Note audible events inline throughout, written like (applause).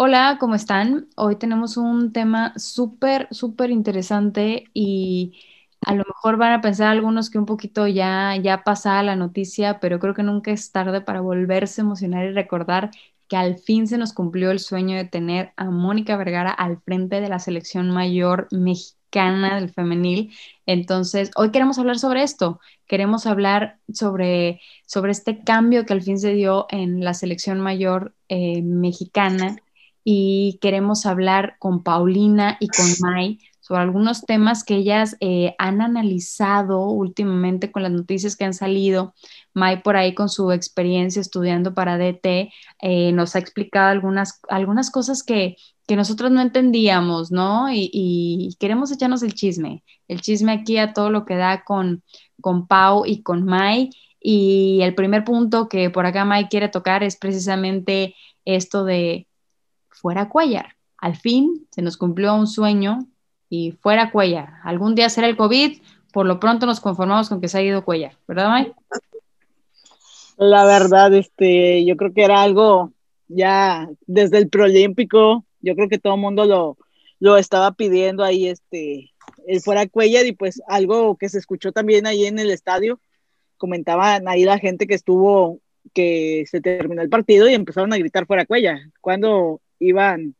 Hola, ¿cómo están? Hoy tenemos un tema súper, súper interesante y a lo mejor van a pensar algunos que un poquito ya, ya pasada la noticia, pero creo que nunca es tarde para volverse emocionar y recordar que al fin se nos cumplió el sueño de tener a Mónica Vergara al frente de la selección mayor mexicana del femenil. Entonces, hoy queremos hablar sobre esto, queremos hablar sobre, sobre este cambio que al fin se dio en la selección mayor eh, mexicana y queremos hablar con Paulina y con (laughs) Mai sobre algunos temas que ellas eh, han analizado últimamente con las noticias que han salido. Mai por ahí con su experiencia estudiando para DT eh, nos ha explicado algunas, algunas cosas que, que nosotros no entendíamos, ¿no? Y, y, queremos echarnos el chisme, el chisme aquí a todo lo que da con, con Pau y con Mai. Y el primer punto que por acá Mai quiere tocar es precisamente esto de fuera Cuellar. Al fin se nos cumplió un sueño y fuera Cuellar. Algún día será el COVID, por lo pronto nos conformamos con que se ha ido Cuellar, ¿verdad, May? La verdad, este, yo creo que era algo ya desde el proolímpico, yo creo que todo el mundo lo, lo estaba pidiendo ahí, este, el fuera Cuellar y pues algo que se escuchó también ahí en el estadio, comentaban ahí la gente que estuvo, que se terminó el partido y empezaron a gritar fuera Cuellar, cuando iban,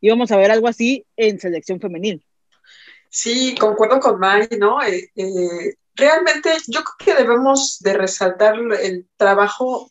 íbamos a ver algo así en selección femenil. Sí, concuerdo con May, ¿no? Eh, eh, realmente yo creo que debemos de resaltar el trabajo,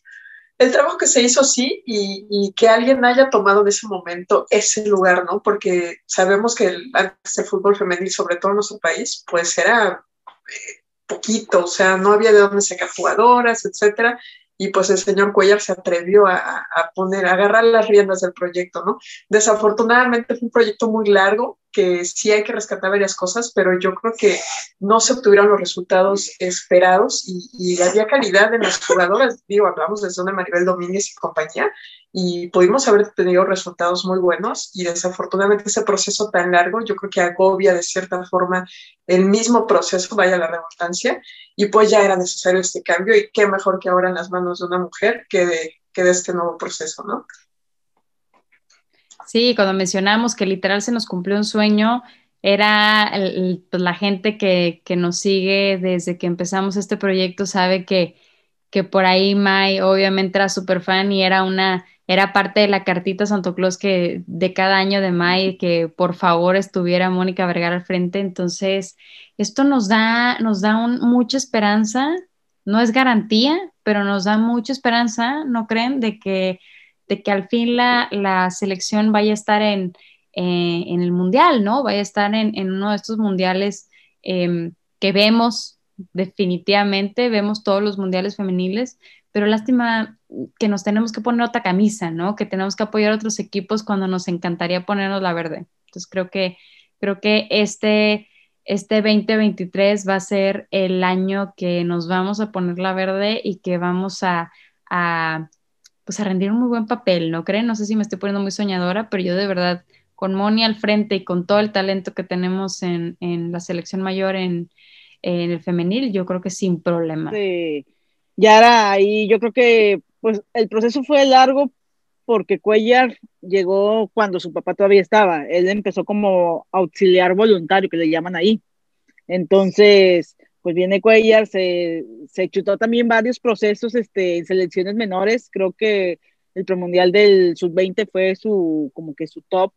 el trabajo que se hizo, sí, y, que alguien haya tomado en ese momento ese lugar, ¿no? Porque sabemos que el, el fútbol femenil, sobre todo en nuestro país, pues era eh, poquito, o sea, no había de dónde sacar jugadoras, etcétera, y pues el señor Cuellar se atrevió a, a, poner, a agarrar las riendas del proyecto, ¿no? Desafortunadamente fue un proyecto muy largo, que sí hay que rescatar varias cosas, pero yo creo que no se obtuvieron los resultados esperados y, y había calidad en las jugadoras, digo, hablamos de Zona Maribel Domínguez y compañía, y pudimos haber tenido resultados muy buenos y desafortunadamente ese proceso tan largo yo creo que agobia de cierta forma el mismo proceso, vaya la redundancia, y pues ya era necesario este cambio y qué mejor que ahora en las manos de una mujer que de, que de este nuevo proceso, ¿no? Sí, cuando mencionamos que literal se nos cumplió un sueño, era la gente que, que, nos sigue desde que empezamos este proyecto sabe que, que por ahí Mai obviamente era súper fan y era una, era parte de la cartita Santo Claus que de cada año de Mai que por favor estuviera Mónica Vergara al frente. Entonces, esto nos da, nos da mucha esperanza, no es garantía, pero nos da mucha esperanza, ¿no creen? De que de que al fin la, la selección vaya a estar en, eh, en, el mundial, ¿no? Vaya a estar en, en uno de estos mundiales eh, que vemos definitivamente, vemos todos los mundiales femeniles, pero lástima que nos tenemos que poner otra camisa, ¿no? Que tenemos que apoyar a otros equipos cuando nos encantaría ponernos la verde. Entonces creo que, creo que este, este 2023 va a ser el año que nos vamos a poner la verde y que vamos a pues a rendir un muy buen papel, ¿no creen? No sé si me estoy poniendo muy soñadora, pero yo de verdad, con Moni al frente y con todo el talento que tenemos en, en la selección mayor en, en, el femenil, yo creo que sin problema. Sí, ya era ahí, yo creo que pues el proceso fue largo porque Cuellar llegó cuando su papá todavía estaba, él empezó como auxiliar voluntario, que le llaman ahí. Entonces, pues viene Cuellar, se, se chutó también varios procesos este, en selecciones menores, creo que el premundial del sub-20 fue su, como que su top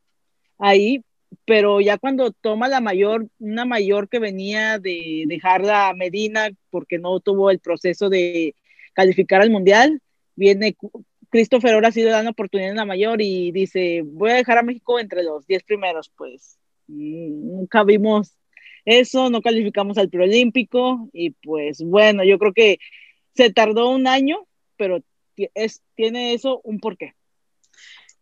ahí, pero ya cuando toma la mayor, una mayor que venía de dejar la Medina porque no tuvo el proceso de calificar al mundial, viene Christopher ahora ha sido dando oportunidad en la mayor y dice, voy a dejar a México entre los 10 primeros, pues nunca vimos eso, no calificamos al preolímpico y pues bueno, yo creo que se tardó un año, pero es, tiene eso un porqué.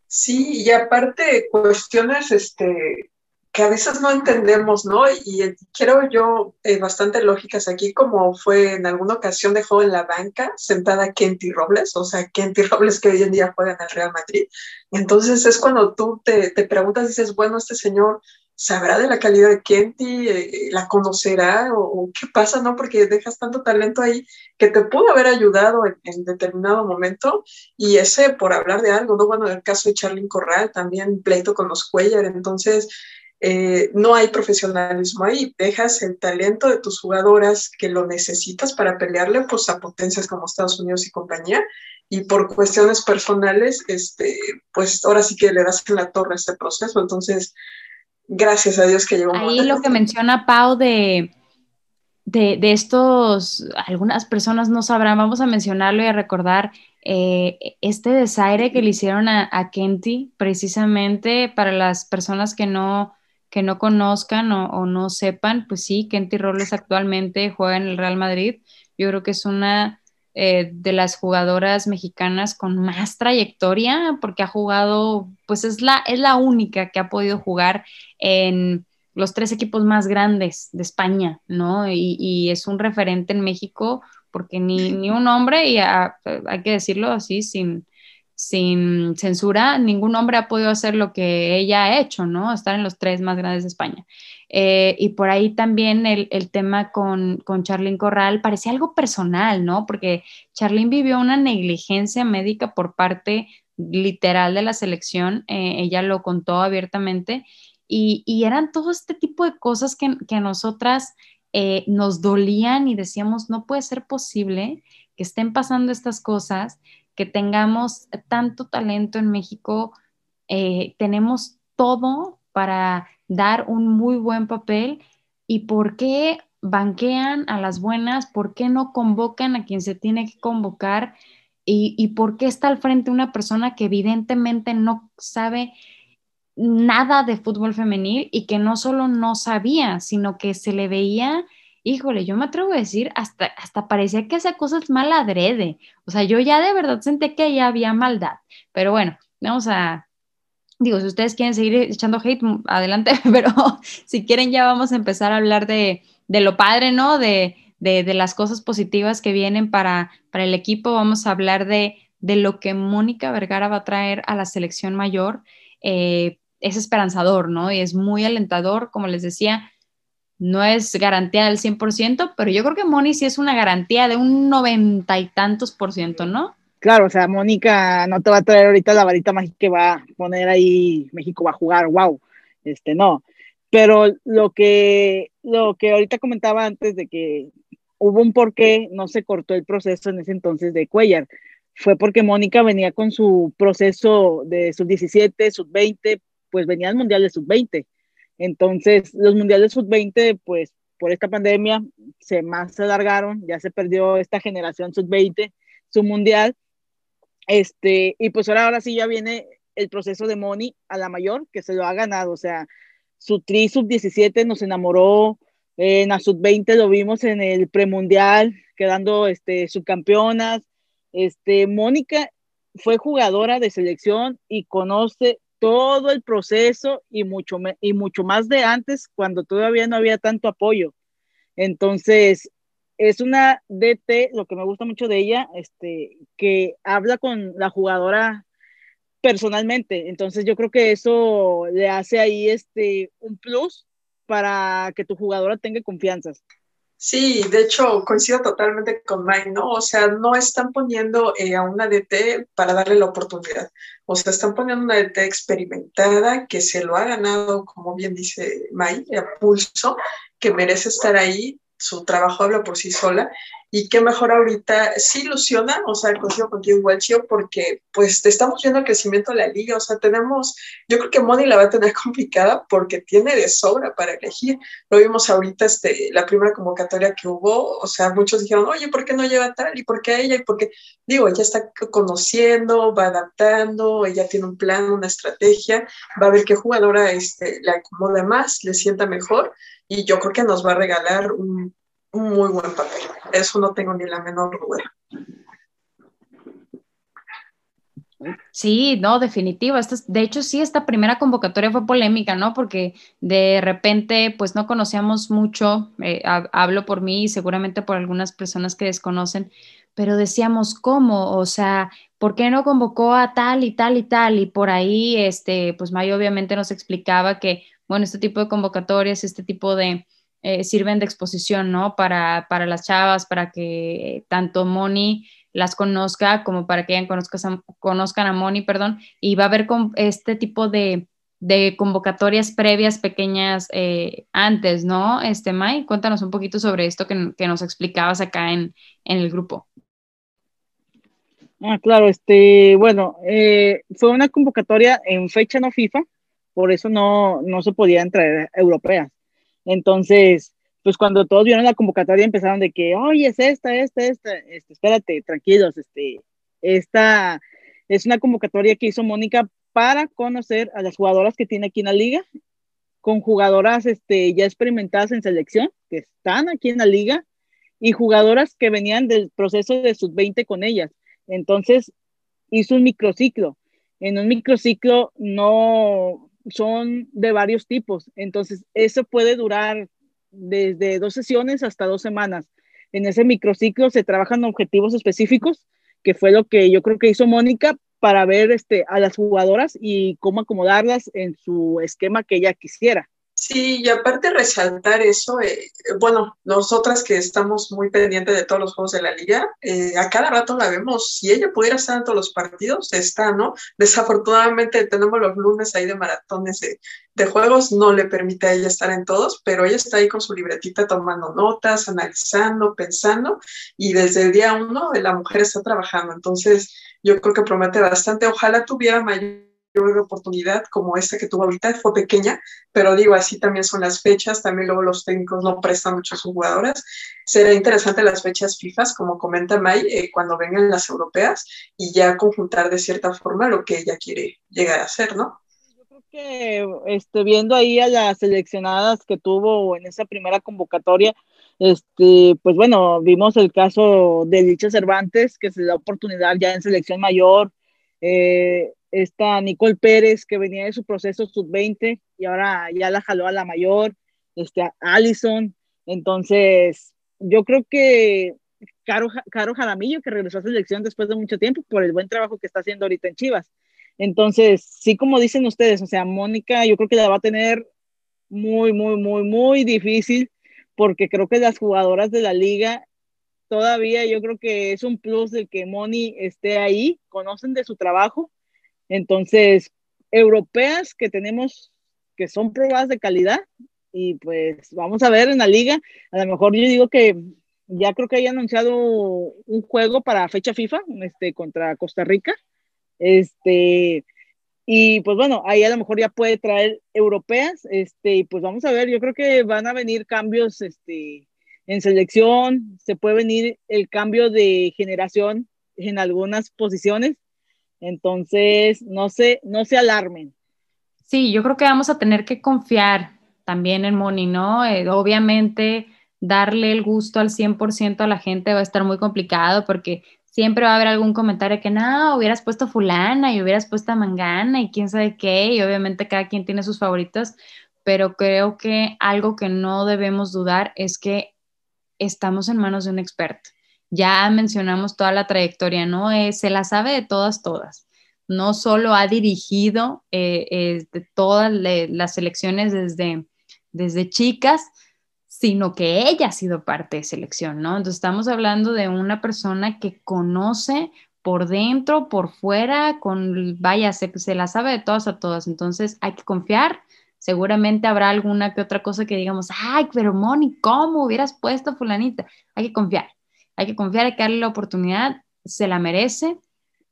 Sí, y aparte cuestiones este, que a veces no entendemos, ¿no? Y, quiero yo eh, bastante lógicas aquí, como fue en alguna ocasión dejó en la banca sentada Kenty Robles, o sea, Kenty Robles que hoy en día juega en el Real Madrid. Entonces es cuando tú te, te preguntas, dices, bueno, este señor sabrá de la calidad de Kenty, eh, la conocerá o, qué pasa, ¿no? Porque dejas tanto talento ahí que te pudo haber ayudado en, determinado momento. Y ese por hablar de algo, ¿no? Bueno, en el caso de Charlyn Corral, también pleito con los Cuellar, entonces eh, no hay profesionalismo ahí, dejas el talento de tus jugadoras que lo necesitas para pelearle pues, a potencias como Estados Unidos y compañía, y por cuestiones personales, este, pues ahora sí que le das en la torre este proceso, entonces, gracias a Dios que llegó. Ahí lo que menciona Pau de, de, de, estos, algunas personas no sabrán, vamos a mencionarlo y a recordar eh, este desaire que le hicieron a, a Kenty, precisamente para las personas que no que no conozcan o, no sepan, pues sí, Kenty Robles actualmente juega en el Real Madrid. Yo creo que es una eh, de las jugadoras mexicanas con más trayectoria, porque ha jugado, pues es la, es la única que ha podido jugar en los tres equipos más grandes de España, ¿no? Y, es un referente en México, porque ni, ni un hombre, y hay que decirlo así, sin, sin censura, ningún hombre ha podido hacer lo que ella ha hecho, ¿no? Estar en los tres más grandes de España. Eh, y por ahí también el, tema con, con Charlene Corral parecía algo personal, ¿no? Porque Charlene vivió una negligencia médica por parte literal de la selección, eh, ella lo contó abiertamente, y, eran todo este tipo de cosas que, a nosotras eh, nos dolían y decíamos, no puede ser posible que estén pasando estas cosas que tengamos tanto talento en México, eh, tenemos todo para dar un muy buen papel. Y por qué banquean a las buenas, por qué no convocan a quien se tiene que convocar y, y por qué está al frente una persona que evidentemente no sabe nada de fútbol femenil y que no solo no sabía, sino que se le veía híjole, yo me atrevo a decir, hasta, hasta parecía que esa cosa es mal adrede. O sea, yo ya de verdad sentí que ya había maldad. Pero bueno, vamos a, digo, si ustedes quieren seguir echando hate, mm, adelante, (laughs) pero si quieren ya vamos a empezar a hablar de, lo padre, ¿no? De, las cosas positivas que vienen para, para el equipo. Vamos a hablar de, lo que Mónica Vergara va a traer a la selección mayor. Eh, es esperanzador, ¿no? Y es muy alentador, como les decía, no es garantía del 100%, pero yo creo que Moni sí es una garantía de un noventa y tantos por ciento, ¿no? Claro, o sea, Mónica no te va a traer ahorita la varita mágica que va a poner ahí, México va a jugar, wow, este no. Pero lo que, lo que ahorita comentaba antes de que hubo un porqué, no se cortó el proceso en ese entonces de Cuellar, fue porque Mónica venía con su proceso de sub-17, sub-20, pues venía al Mundial de sub-20 entonces, los mundiales sub-20, pues por esta pandemia, se más se alargaron, ya se perdió esta generación sub-20, su mundial. Este, y pues ahora, ahora sí ya viene el proceso de Moni a la mayor, que se lo ha ganado. O sea, su tri sub-17 nos enamoró, en la sub-20 lo vimos en el premundial, quedando este, subcampeonas. Este, Mónica fue jugadora de selección y conoce todo el proceso y mucho, y mucho más de antes cuando todavía no había tanto apoyo. Entonces, es una DT, lo que me gusta mucho de ella, este, que habla con la jugadora personalmente. Entonces, yo creo que eso le hace ahí este, un plus para que tu jugadora tenga confianza. Sí, de hecho coincido totalmente con Mike, ¿no? O sea, no están poniendo eh, a una DT para darle la oportunidad. O sea, están poniendo una DT experimentada que se lo ha ganado, como bien dice Mike, a pulso, que merece estar ahí. Su trabajo habla por sí sola y qué mejor ahorita, sí ilusiona, o sea, coincido contigo igual, Chio, porque pues estamos viendo el crecimiento de la liga, o sea, tenemos, yo creo que Moni la va a tener (laughs) complicada porque tiene de sobra para elegir. Lo vimos ahorita, este, la primera convocatoria que hubo, o sea, muchos dijeron, oye, ¿por qué no lleva tal? ¿Y por qué ella? Y porque, digo, ella está conociendo, va adaptando, ella tiene un plan, una estrategia, va a ver qué jugadora este, le acomoda más, le sienta mejor, y yo creo que nos va a regalar un un muy buen papel. Eso no tengo ni la menor duda. Sí, no, definitivo. Esta, de hecho, sí, esta primera convocatoria fue polémica, ¿no? Porque de repente, pues no conocíamos mucho, eh, hablo por mí y seguramente por algunas personas que desconocen, pero decíamos, ¿cómo? O sea, ¿por qué no convocó a tal y tal y tal? Y por ahí, este, pues Mayo obviamente nos explicaba que, bueno, este tipo de convocatorias, este tipo de, eh, sirven de exposición, ¿no? Para, para las chavas, para que tanto Moni las conozca como para que ellas conozcan, a Moni, perdón, y va a haber con este tipo de, de convocatorias previas pequeñas eh, antes, ¿no? Este, Mai, cuéntanos un poquito sobre esto que, que nos explicabas acá en, en, el grupo. Ah, claro, este, bueno, eh, fue una convocatoria en fecha no FIFA, por eso no, no se podían traer europeas. Entonces, pues cuando todos vieron la convocatoria empezaron de que, oye, es esta, esta, esta, este, espérate, tranquilos, este, esta es una convocatoria que hizo Mónica para conocer a las jugadoras que tiene aquí en la liga, con jugadoras este, ya experimentadas en selección, que están aquí en la liga, y jugadoras que venían del proceso de sub-20 con ellas. Entonces, hizo un microciclo. En un microciclo no son de varios tipos, entonces eso puede durar desde dos sesiones hasta dos semanas. En ese microciclo se trabajan objetivos específicos, que fue lo que yo creo que hizo Mónica para ver este, a las jugadoras y cómo acomodarlas en su esquema que ella quisiera. Sí, y aparte resaltar eso, eh, bueno, nosotras que estamos muy pendientes de todos los juegos de la liga, eh, a cada rato la vemos, si ella pudiera estar en todos los partidos, está, ¿no? Desafortunadamente tenemos los lunes ahí de maratones de, de juegos, no le permite a ella estar en todos, pero ella está ahí con su libretita tomando notas, analizando, pensando, y desde el día uno la mujer está trabajando, entonces yo creo que promete bastante, ojalá tuviera mayor oportunidad como esta que tuvo ahorita, fue pequeña, pero digo, así también son las fechas, también luego los técnicos no prestan mucho a sus jugadoras. Será interesante las fechas FIFA, como comenta May, eh, cuando vengan las europeas y ya conjuntar de cierta forma lo que ella quiere llegar a hacer, ¿no? Yo creo que este, viendo ahí a las seleccionadas que tuvo en esa primera convocatoria, este, pues bueno, vimos el caso de Licha Cervantes, que se da oportunidad ya en selección mayor, eh, esta Nicole Pérez, que venía de su proceso sub-20 y ahora ya la jaló a la mayor, este, Allison. Entonces, yo creo que Caro, Caro Jaramillo, que regresó a selección después de mucho tiempo por el buen trabajo que está haciendo ahorita en Chivas. Entonces, sí, como dicen ustedes, o sea, Mónica, yo creo que la va a tener muy, muy, muy, muy difícil, porque creo que las jugadoras de la liga todavía yo creo que es un plus de que Moni esté ahí, conocen de su trabajo entonces, europeas que tenemos que son pruebas de calidad y pues vamos a ver en la liga, a lo mejor yo digo que ya creo que haya anunciado un juego para fecha FIFA este, contra Costa Rica. Este, y pues bueno, ahí a lo mejor ya puede traer europeas, este, y pues vamos a ver, yo creo que van a venir cambios este, en selección, se puede venir el cambio de generación en algunas posiciones, entonces, no se, no se alarmen. Sí, yo creo que vamos a tener que confiar también en Moni, ¿no? Eh, obviamente, darle el gusto al 100% a la gente va a estar muy complicado porque siempre va a haber algún comentario que no, hubieras puesto fulana y hubieras puesto mangana y quién sabe qué, y obviamente cada quien tiene sus favoritos, pero creo que algo que no debemos dudar es que estamos en manos de un experto ya mencionamos toda la trayectoria, ¿no? Eh, se la sabe de todas, todas. No solo ha dirigido eh, todas las selecciones desde, desde chicas, sino que ella ha sido parte de selección, ¿no? Entonces estamos hablando de una persona que conoce por dentro, por fuera, con, vaya, se, se la sabe de todas a todas. Entonces hay que confiar. Seguramente habrá alguna que otra cosa que digamos, ay, pero Moni, ¿cómo hubieras puesto fulanita? Hay que confiar hay que confiar, hay que darle la oportunidad, se la merece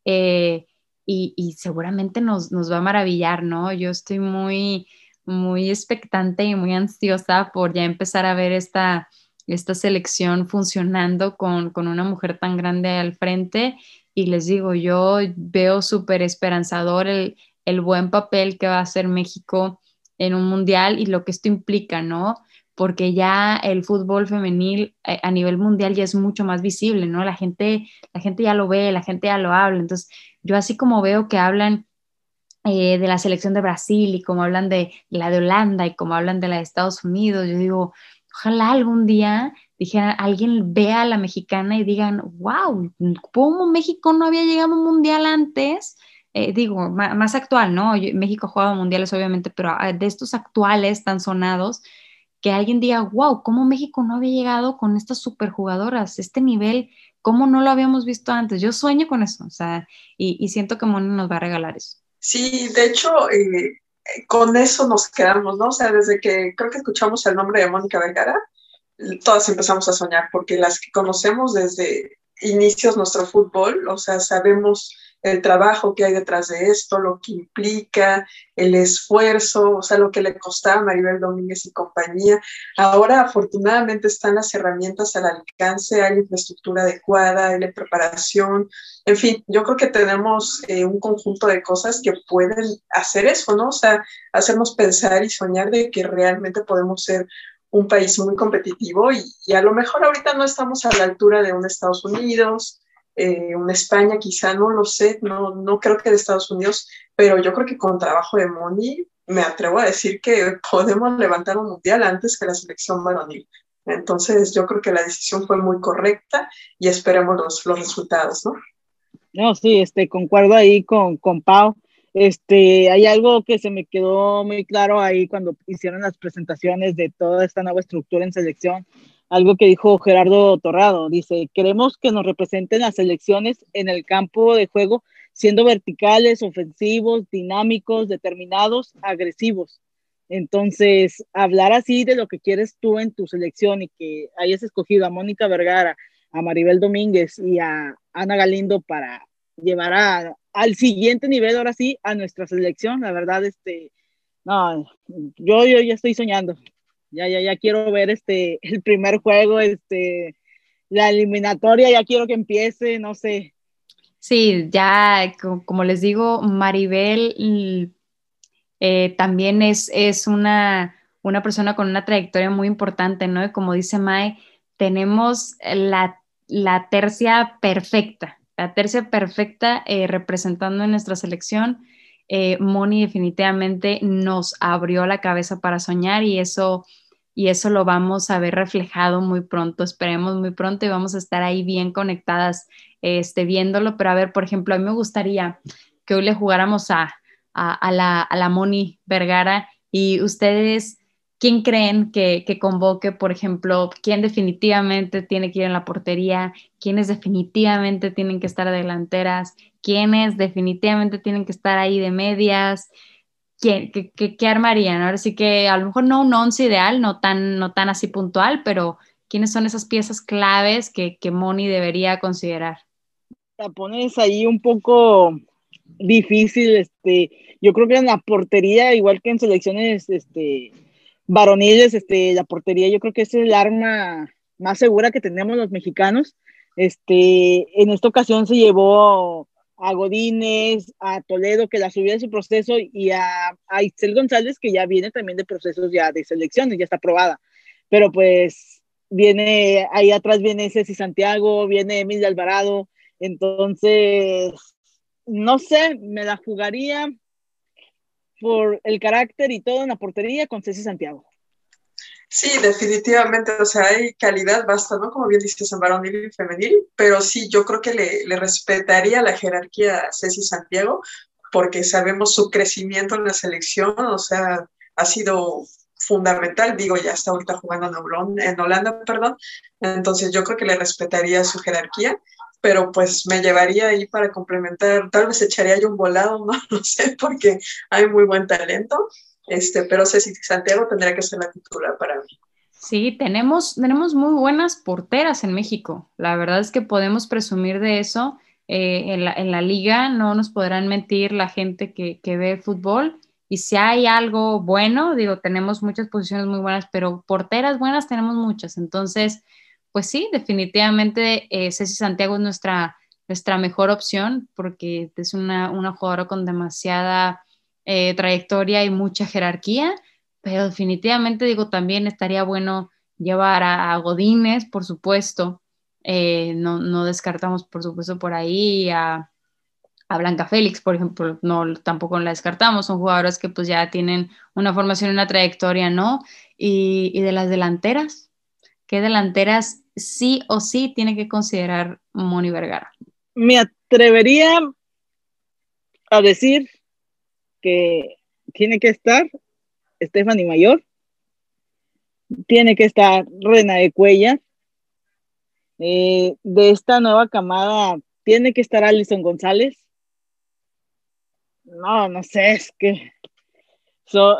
eh, y, seguramente nos, va a maravillar, ¿no? Yo estoy muy, muy expectante y muy ansiosa por ya empezar a ver esta, esta selección funcionando con, una mujer tan grande al frente y les digo, yo veo súper esperanzador el, el buen papel que va a hacer México en un mundial y lo que esto implica, ¿no? Porque ya el fútbol femenil eh, a nivel mundial ya es mucho más visible, ¿no? La gente, la gente ya lo ve, la gente ya lo habla, entonces yo así como veo que hablan eh, de la selección de Brasil y como hablan de la de Holanda y como hablan de la de Estados Unidos, yo digo, ojalá algún día alguien vea a la mexicana y digan, wow, ¿cómo México no había llegado a un mundial antes? Eh, digo, más, actual, ¿no? México ha jugado mundiales, obviamente, pero ah, de estos actuales tan sonados, que alguien diga, wow, ¿cómo México no había llegado con estas superjugadoras? Este nivel, ¿cómo no lo habíamos visto antes? Yo sueño con eso, o sea, y, siento que Moni nos va a regalar eso. Sí, de hecho, eh, con eso nos quedamos, ¿no? O sea, desde que creo que escuchamos el nombre de Mónica Vergara, todas empezamos a soñar, porque las que conocemos desde inicios nuestro fútbol, o sea, sabemos el trabajo que hay detrás de esto, lo que implica, el esfuerzo, o sea, lo que le costaba a Maribel Domínguez y compañía. Ahora, afortunadamente, están las herramientas al alcance, hay infraestructura adecuada, hay la preparación, en fin, yo creo que tenemos eh, un conjunto de cosas que pueden hacer eso, ¿no? O sea, hacernos pensar y soñar de que realmente podemos ser un país muy competitivo y, y a lo mejor ahorita no estamos a la altura de un Estados Unidos, eh, una España, quizá no lo sé, no, no creo que de Estados Unidos, pero yo creo que con trabajo de Moni me atrevo a decir que (laughs) podemos levantar un mundial antes que la selección varonil. Entonces yo creo que la decisión fue muy correcta y esperemos los, los resultados, ¿no? No, sí, este, concuerdo ahí con, con Pau. Este, hay algo que se me quedó muy claro ahí cuando hicieron las presentaciones de toda esta nueva estructura en selección algo que dijo Gerardo Torrado. Dice, queremos que nos representen las selecciones en el campo de juego, siendo verticales, ofensivos, dinámicos, determinados, agresivos. Entonces, hablar así de lo que quieres tú en tu selección y que hayas escogido a Mónica Vergara, a Maribel Domínguez y a Ana Galindo para llevar a, al siguiente nivel, ahora sí, a nuestra selección, la verdad, este, no, yo, yo ya estoy soñando ya, ya, ya quiero ver este, (laughs) el primer juego, este, la eliminatoria, ya quiero que empiece, no sé. Sí, ya, como les digo, Maribel eh, también es, es una, una persona con una trayectoria muy importante, ¿no? Como dice Mae, tenemos la, la tercia perfecta, la tercia perfecta eh, representando en nuestra selección. Eh, Moni definitivamente nos abrió la cabeza para soñar y eso y eso lo vamos a ver reflejado muy pronto, esperemos muy pronto y vamos a estar ahí bien conectadas este, viéndolo, pero a ver, por ejemplo, a mí me gustaría que hoy le jugáramos a, a, la, a la Moni Vergara y ustedes, ¿quién creen que, que, convoque, por ejemplo, quién definitivamente tiene que ir en la portería, quiénes definitivamente tienen que estar delanteras, quiénes definitivamente tienen que estar ahí de medias? ¿Qué, qué, armarían? Ahora sí que a lo mejor no un once ideal, no tan, no tan así puntual, pero ¿quiénes son esas piezas claves que, que Moni debería considerar? La pones ahí un poco difícil, este, yo creo que en la portería, igual que en selecciones este, varoniles, este, la portería yo creo que es el arma más segura que tenemos los mexicanos. Este, en esta ocasión se llevó a Godínez, a Toledo, que la subió en su proceso, y a, a González, que ya viene también de procesos ya de selecciones, ya está aprobada. Pero pues viene, ahí atrás viene Ceci Santiago, viene Emilia Alvarado, entonces, no sé, me la jugaría por el carácter y todo en la portería con Ceci Santiago. Sí, definitivamente, o sea, hay calidad, basta, ¿no? Como bien dices, en varonil y femenil, pero sí, yo creo que le, le respetaría la jerarquía a Ceci Santiago, porque sabemos su crecimiento en la selección, o sea, ha sido fundamental, digo, ya está ahorita jugando en, Holanda, en Holanda, perdón, entonces yo creo que le respetaría su jerarquía, pero pues me llevaría ahí para complementar, tal vez echaría yo un volado, (laughs) no, no sé, porque hay muy buen talento, este, pero Ceci Santiago tendría que ser la titular para mí. Sí, tenemos, tenemos muy buenas porteras en México. La verdad es que podemos presumir de eso. Eh, en, la, en, la, liga no nos podrán mentir la gente que, que, ve fútbol. Y si hay algo bueno, digo, tenemos muchas posiciones muy buenas, pero porteras buenas tenemos muchas. Entonces, pues sí, definitivamente eh, Ceci Santiago es nuestra, nuestra mejor opción porque es una, una jugadora con demasiada eh, trayectoria y mucha jerarquía, pero definitivamente digo, también estaría bueno llevar a, Godínez, por supuesto, eh, no, no, descartamos, por supuesto, por ahí a, a Blanca Félix, por ejemplo, no tampoco la descartamos, son jugadoras que pues ya tienen una formación una trayectoria, ¿no? Y, y, de las delanteras, ¿qué delanteras sí o sí tiene que considerar Moni Vergara? Me atrevería a decir que tiene que estar Stephanie Mayor, tiene que estar Rena de Cuellar, eh, de esta nueva camada tiene que estar Alison González, no, no sé, es que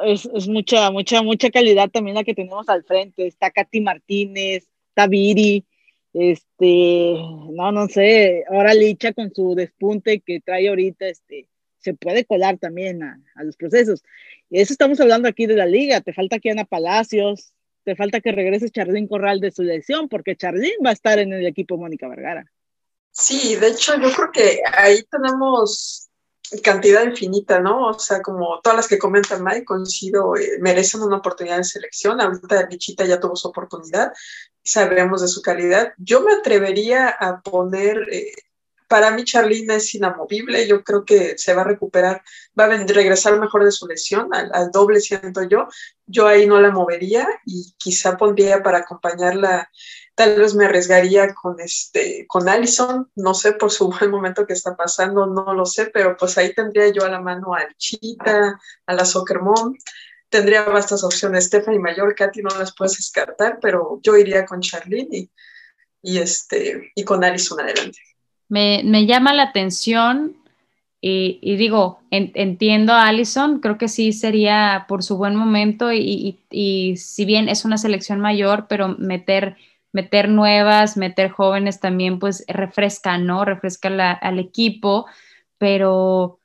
es, es, mucha, mucha, mucha calidad también la que tenemos al frente. Está Katy Martínez, está Viri, este, no, no sé, ahora Licha con su despunte que trae ahorita, este, se puede colar también a, los procesos. Y eso estamos hablando aquí de la liga, te falta aquí Ana Palacios, te falta que regrese Charlín Corral de su lesión, porque Charlín va a estar en el equipo Mónica Vergara. Sí, de hecho yo creo que ahí tenemos cantidad infinita, ¿no? O sea, como todas las que comentan Mike, coincido, eh, merecen una oportunidad de selección. Ahorita Lichita ya tuvo su oportunidad, sabemos de su calidad. Yo me atrevería a poner, eh, para mí Charlina es inamovible, yo creo que se va a recuperar, va a regresar mejor de su lesión, al, al doble siento yo. Yo ahí no la movería y quizá pondría para acompañarla Tal vez me arriesgaría con, este, con Allison, no sé por su (laughs) buen momento que está pasando, no lo sé, pero pues ahí tendría yo a la mano a Chita, a la Soccer Mom, tendría vastas opciones. Stephanie Mayor, Katy no las puedes descartar, pero yo iría con Charlene y, y, este, y con Allison adelante. Me, me llama la atención y, digo, en, entiendo a Allison, creo que sí sería por su buen momento y, y, si bien es una selección mayor, pero meter meter nuevas, meter jóvenes también, pues refresca, ¿no? Refresca al equipo, pero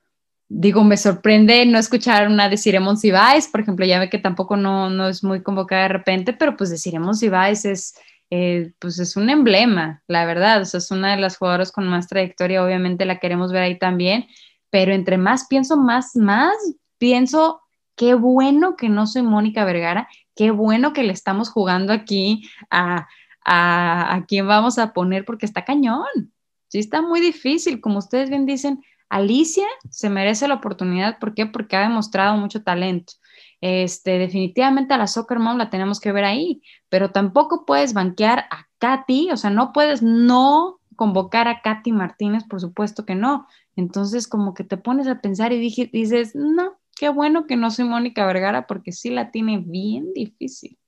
digo, me sorprende no escuchar una de Ciremon Cibáez, por ejemplo, ya ve que tampoco no, no es muy convocada de repente, pero pues de Ciremon Cibáez es, eh, pues es un emblema, la verdad, o sea, es una de las jugadoras con más trayectoria, obviamente la queremos ver ahí también, pero entre más pienso, más, más pienso, qué bueno que no soy Mónica Vergara, qué bueno que le estamos jugando aquí a a, quién vamos a poner porque está cañón. Sí, está muy difícil. Como ustedes bien dicen, Alicia se merece la oportunidad. ¿Por qué? Porque ha demostrado mucho talento. Este, definitivamente a la Soccer Mom la tenemos que ver ahí, pero tampoco puedes banquear a Katy, o sea, no puedes no convocar a Katy Martínez, por supuesto que no. Entonces, como que te pones a pensar y dices, no, qué bueno que no soy Mónica Vergara porque sí la tiene bien difícil.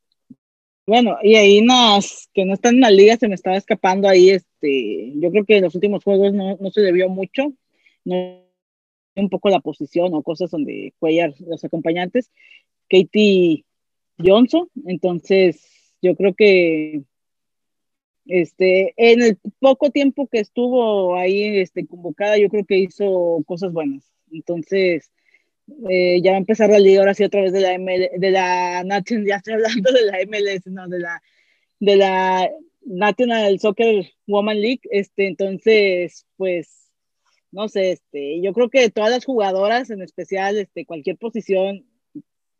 Bueno, y ahí nas, que no están en la liga se me estaba escapando ahí, este, yo creo que en los últimos juegos no, no se debió mucho, no un poco la posición o cosas donde Cuellar, los acompañantes, Katie Johnson, entonces yo creo que este, en el poco tiempo que estuvo ahí este, convocada, yo creo que hizo cosas buenas. Entonces, eh, ya va a empezar la liga ahora sí otra vez de la ML, de la National, ya estoy hablando de la MLS, no, de la, de la National Soccer Woman League, este, entonces, pues, no sé, este, yo creo que todas las jugadoras, en especial, este, cualquier posición,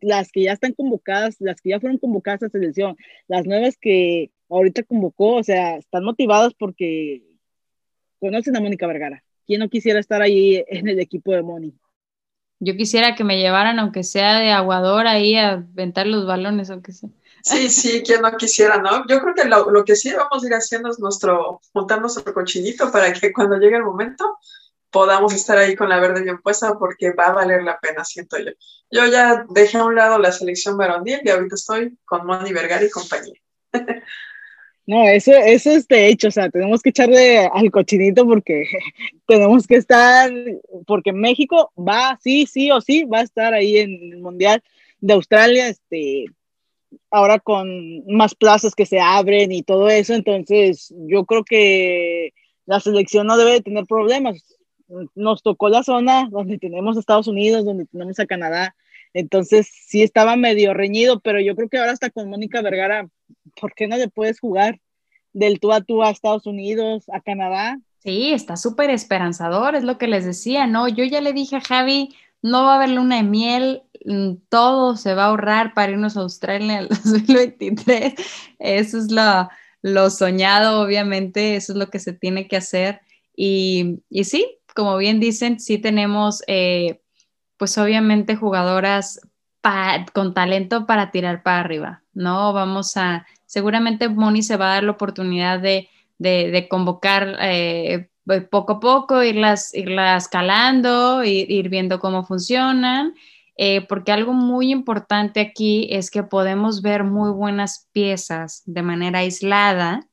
las que ya están convocadas, las que ya fueron convocadas a selección, las nuevas que ahorita convocó, o sea, están motivadas porque conocen a Mónica Vergara. ¿Quién no quisiera estar ahí en el equipo de Mónica? Yo quisiera que me llevaran, aunque sea de aguador, ahí a aventar los balones, aunque sea. Sí, sí, quien no quisiera, ¿no? Yo creo que lo, lo, que sí vamos a ir haciendo es nuestro, montar nuestro cochinito para que cuando llegue el momento podamos estar ahí con la verde bien puesta porque va a valer la pena, siento yo. Yo ya dejé a un lado la selección varonil y ahorita estoy con Moni Vergara y compañía. No, eso, eso es de hecho, o sea, tenemos que echarle al cochinito porque (laughs) tenemos que estar, porque México va, sí, sí o sí, va a estar ahí en el Mundial de Australia, este, ahora con más plazas que se abren y todo eso, entonces yo creo que la selección no debe tener problemas. Nos tocó la zona donde tenemos a Estados Unidos, donde tenemos a Canadá, entonces sí estaba medio reñido, pero yo creo que ahora hasta con Mónica Vergara, ¿por qué no le puedes jugar del tú a tú a Estados Unidos, a Canadá? Sí, está súper esperanzador, es lo que les decía, ¿no? Yo ya le dije a Javi, no va a haber luna de miel, mm, todo se va a ahorrar para irnos a Australia en el (laughs) 2023. Eso es lo, lo soñado, obviamente, eso es lo que se tiene que hacer. Y, y sí, como bien dicen, sí tenemos, eh, pues obviamente jugadoras con talento para tirar para arriba, ¿no? Vamos a, seguramente Moni se va a dar la oportunidad de, convocar eh, poco a poco, irlas, irlas calando, ir, viendo cómo funcionan. Eh, porque algo muy importante aquí es que podemos ver muy buenas piezas de manera aislada,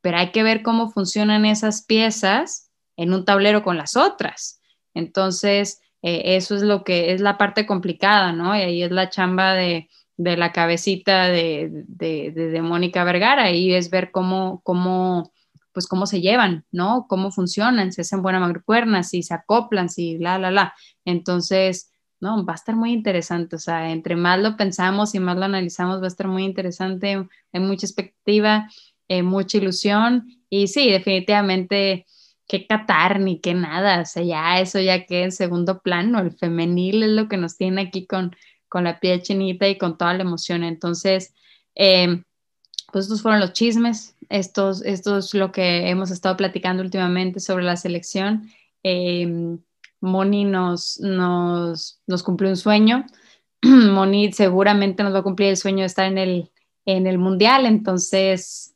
pero hay que ver cómo funcionan esas piezas en un tablero con las otras. Entonces, eh, eso es lo que es la parte complicada, ¿no? Y ahí es la chamba de, la cabecita de, de, Mónica Vergara, y es ver cómo, cómo, pues cómo se llevan, ¿no? Cómo funcionan, si hacen buena mancuerna, si se acoplan, si la, la, la. Entonces, no, va a estar muy interesante, o sea, entre más lo pensamos y más lo analizamos, va a estar muy interesante, hay mucha expectativa, eh, mucha ilusión, y sí, definitivamente qué Qatar ni qué nada, o sea, ya eso ya queda en segundo plano, el femenil es lo que nos tiene aquí con, con la piel chinita y con toda la emoción. Entonces, em, pues estos fueron los chismes, estos, esto es lo que hemos estado platicando últimamente sobre la selección. Em, Moni nos, nos, nos cumplió un sueño. (clears throat) Moni seguramente nos va a cumplir el sueño de estar en el, en el mundial, entonces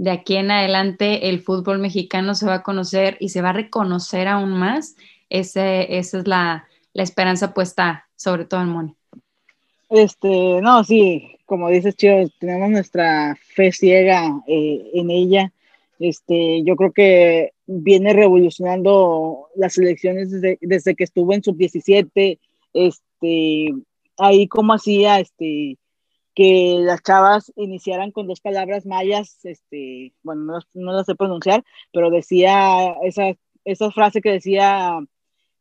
de aquí en adelante el fútbol mexicano se va a conocer y se va a reconocer aún más. Ese, esa es la, esperanza puesta, sobre todo en Moni. Este, no, sí, como dices, Chio, tenemos nuestra fe ciega eh, en ella. Este, yo creo que viene revolucionando las elecciones desde, desde que estuvo en sub-17, este, ahí como hacía, este, que las chavas iniciaran con dos palabras mayas, este, bueno, no, no las sé pronunciar, pero decía esa, esa frase que decía,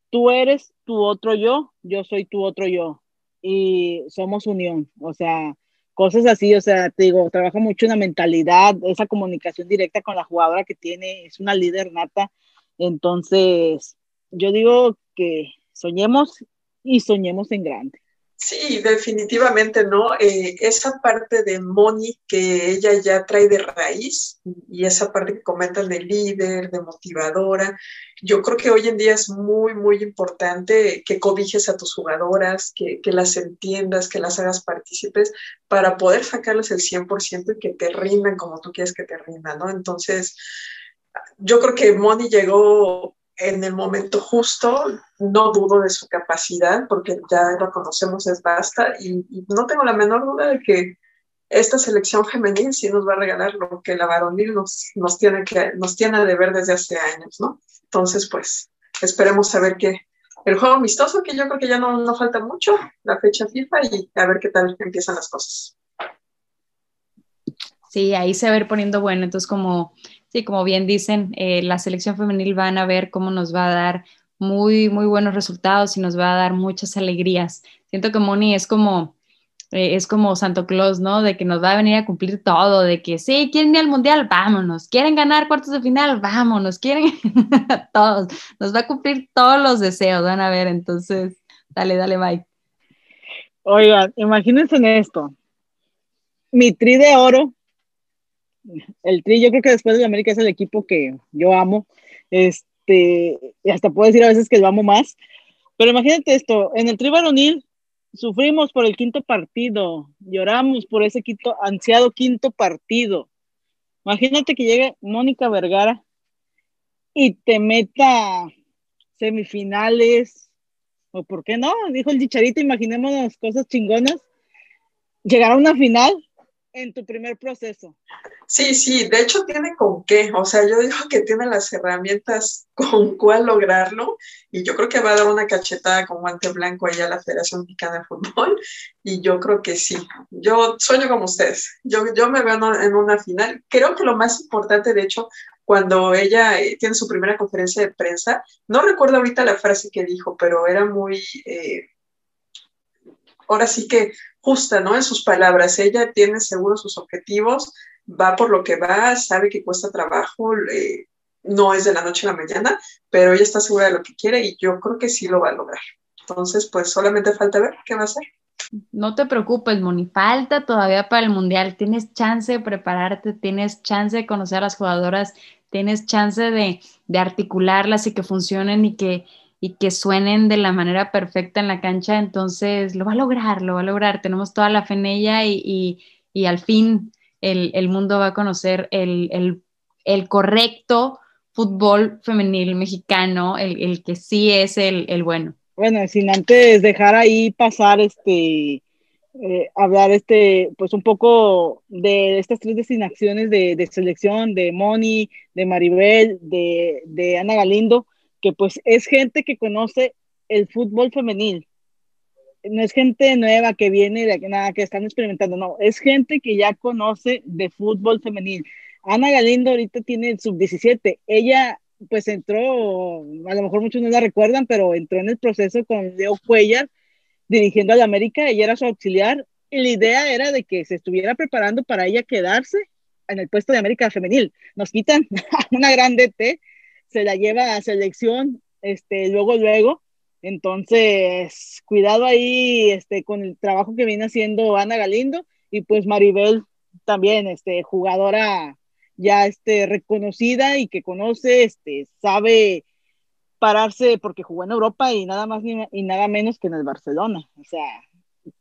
tú eres tu otro yo, yo soy tu otro yo, y somos unión, o sea, cosas así, o sea, te digo, trabaja mucho en la mentalidad, esa comunicación directa con la jugadora que tiene, es una líder nata, entonces, yo digo que soñemos y soñemos en grande. Sí, definitivamente, ¿no? Eh, esa parte de Moni que ella ya trae de raíz y esa parte que comentan de líder, de motivadora, yo creo que hoy en día es muy, muy importante que cobijes a tus jugadoras, que, que las entiendas, que las hagas partícipes para poder sacarles el 100% y que te rindan como tú quieres que te rindan, ¿no? Entonces, yo creo que Moni llegó en el momento justo, no dudo de su capacidad, porque ya lo conocemos, es basta, y, no tengo la menor duda de que esta selección femenil sí nos va a regalar lo que la varonil nos, nos, tiene, que, nos tiene de ver desde hace años, ¿no? Entonces, pues, esperemos saber que el juego amistoso, que yo creo que ya no, no falta mucho, la fecha FIFA, y a ver qué tal empiezan las cosas. Sí, ahí se va a ir poniendo bueno, entonces como Sí, como bien dicen, eh, la selección femenil van a ver cómo nos va a dar muy, muy buenos resultados y nos va a dar muchas alegrías. Siento que Moni es como, eh, es como Santo Claus, ¿no? De que nos va a venir a cumplir todo, de que sí, quieren ir al mundial, vámonos, quieren ganar cuartos de final, vámonos, quieren (laughs) todos, nos va a cumplir todos los deseos, van a ver, entonces, dale, dale, bye. Oigan, imagínense en esto. Mi tri de oro el Tri, yo creo que después de América es el equipo que yo amo. Este, y hasta puedo decir a veces que lo amo más. Pero imagínate esto, en el Tri varonil sufrimos por el quinto partido, lloramos por ese quinto, ansiado quinto partido. Imagínate que llegue Mónica Vergara y te meta semifinales, o por qué no, dijo el dicharito, imaginémonos cosas chingonas, llegar a una final en tu primer proceso. Sí, sí, de hecho tiene con qué, o sea, yo digo que tiene las herramientas (laughs) con cuál lograrlo y yo creo que va a dar una cachetada con guante blanco allá a la Federación Mexicana de Fútbol (laughs) y yo creo que sí, yo sueño como ustedes, yo, yo me veo en una final, creo que lo más importante de hecho cuando ella eh, tiene su primera conferencia de prensa, no recuerdo ahorita la frase que dijo, pero era muy... Eh, ahora sí que justa, ¿no? En sus palabras, ella tiene seguro sus objetivos, va por lo que va, sabe que cuesta trabajo, no es de la noche a la mañana, pero ella está segura de lo que quiere y yo creo que sí lo va a lograr. Entonces, pues solamente falta ver qué va a hacer. No te preocupes, Moni, falta todavía para el Mundial. Tienes chance de prepararte, tienes chance de conocer a las jugadoras, tienes chance de, de articularlas y que funcionen y que, y que suenen de la manera perfecta en la cancha, entonces lo va a lograr, lo va a lograr. Tenemos toda la fe en ella y, y, al fin el, el, mundo va a conocer el, el, el correcto fútbol femenil mexicano, el, que sí es el, bueno. Bueno, sin antes dejar ahí pasar este, eh, hablar este, pues un poco de estas tres destinaciones de, de selección, de Moni, de Maribel, de, de Ana Galindo, que pues es gente que conoce el fútbol femenil. No es gente nueva que viene de nada, que están experimentando, no, es gente que ya conoce de fútbol femenil. Ana Galindo ahorita tiene el sub-17. Ella pues entró, a lo mejor muchos no la recuerdan, pero entró en el proceso con Leo Cuellar dirigiendo a la América, ella era su auxiliar y la idea era de que se estuviera preparando para ella quedarse en el puesto de América femenil. Nos quitan (laughs) una gran DT se la lleva a selección, este, luego, luego. Entonces, cuidado ahí este, con el trabajo que viene haciendo Ana Galindo y pues Maribel también, este, jugadora ya este, reconocida y que conoce, este, sabe pararse porque jugó en Europa y nada más ni, y nada menos que en el Barcelona. O sea,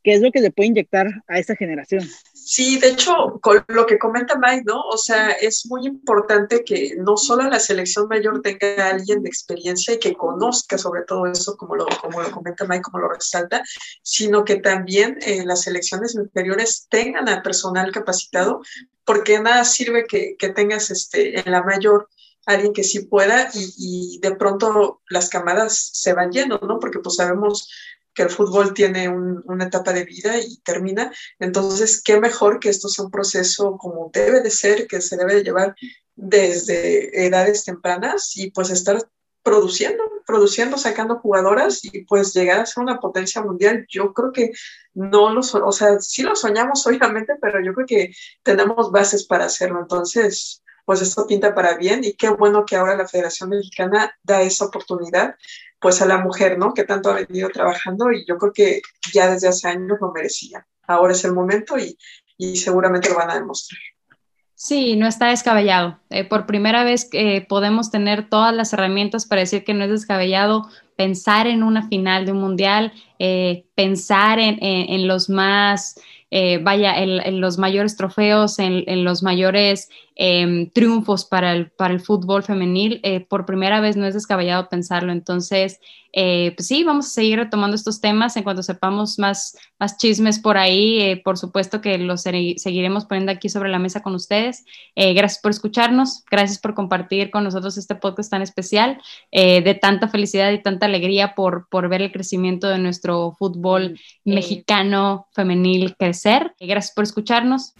¿qué es lo que le puede inyectar a esa generación? Sí, de hecho, con lo que comenta Mike, ¿no? O sea, es muy importante que no solo la selección mayor tenga alguien de experiencia y que conozca sobre todo eso, como lo, como lo comenta Mike, como lo resalta, sino que también eh, las selecciones inferiores tengan a personal capacitado, porque nada sirve que, que tengas este, en la mayor alguien que sí pueda y, y, de pronto las camadas se van yendo, ¿no? Porque pues sabemos que el fútbol tiene un, una etapa de vida y termina. Entonces, qué mejor que esto sea un proceso como debe de ser, que se debe de llevar desde edades tempranas y pues estar produciendo, produciendo, sacando jugadoras y pues llegar a ser una potencia mundial. Yo creo que no lo, o sea, sí lo soñamos obviamente, pero yo creo que tenemos bases para hacerlo. Entonces, pues esto pinta para bien y qué bueno que ahora la Federación Mexicana da esa oportunidad pues a la mujer, ¿no? Que tanto ha venido trabajando y yo creo que ya desde hace años lo merecía. Ahora es el momento y, y seguramente lo van a demostrar. Sí, no está descabellado. Eh, por primera vez podemos tener todas las herramientas para decir que no es descabellado pensar en una final de un mundial, eh, pensar en, en, los más, eh, vaya, en, los mayores trofeos, en, los mayores eh, triunfos para el, para el fútbol femenil. Eh, por primera vez no es descabellado pensarlo. Entonces, eh, pues sí, vamos a seguir retomando estos temas en cuanto sepamos más, más chismes por ahí. Eh, por supuesto que los seguiremos poniendo aquí sobre la mesa con ustedes. gracias por escucharnos, gracias por compartir con nosotros este podcast tan especial, de tanta felicidad y tanta alegría por, por ver el crecimiento de nuestro fútbol mexicano femenil crecer. gracias por escucharnos.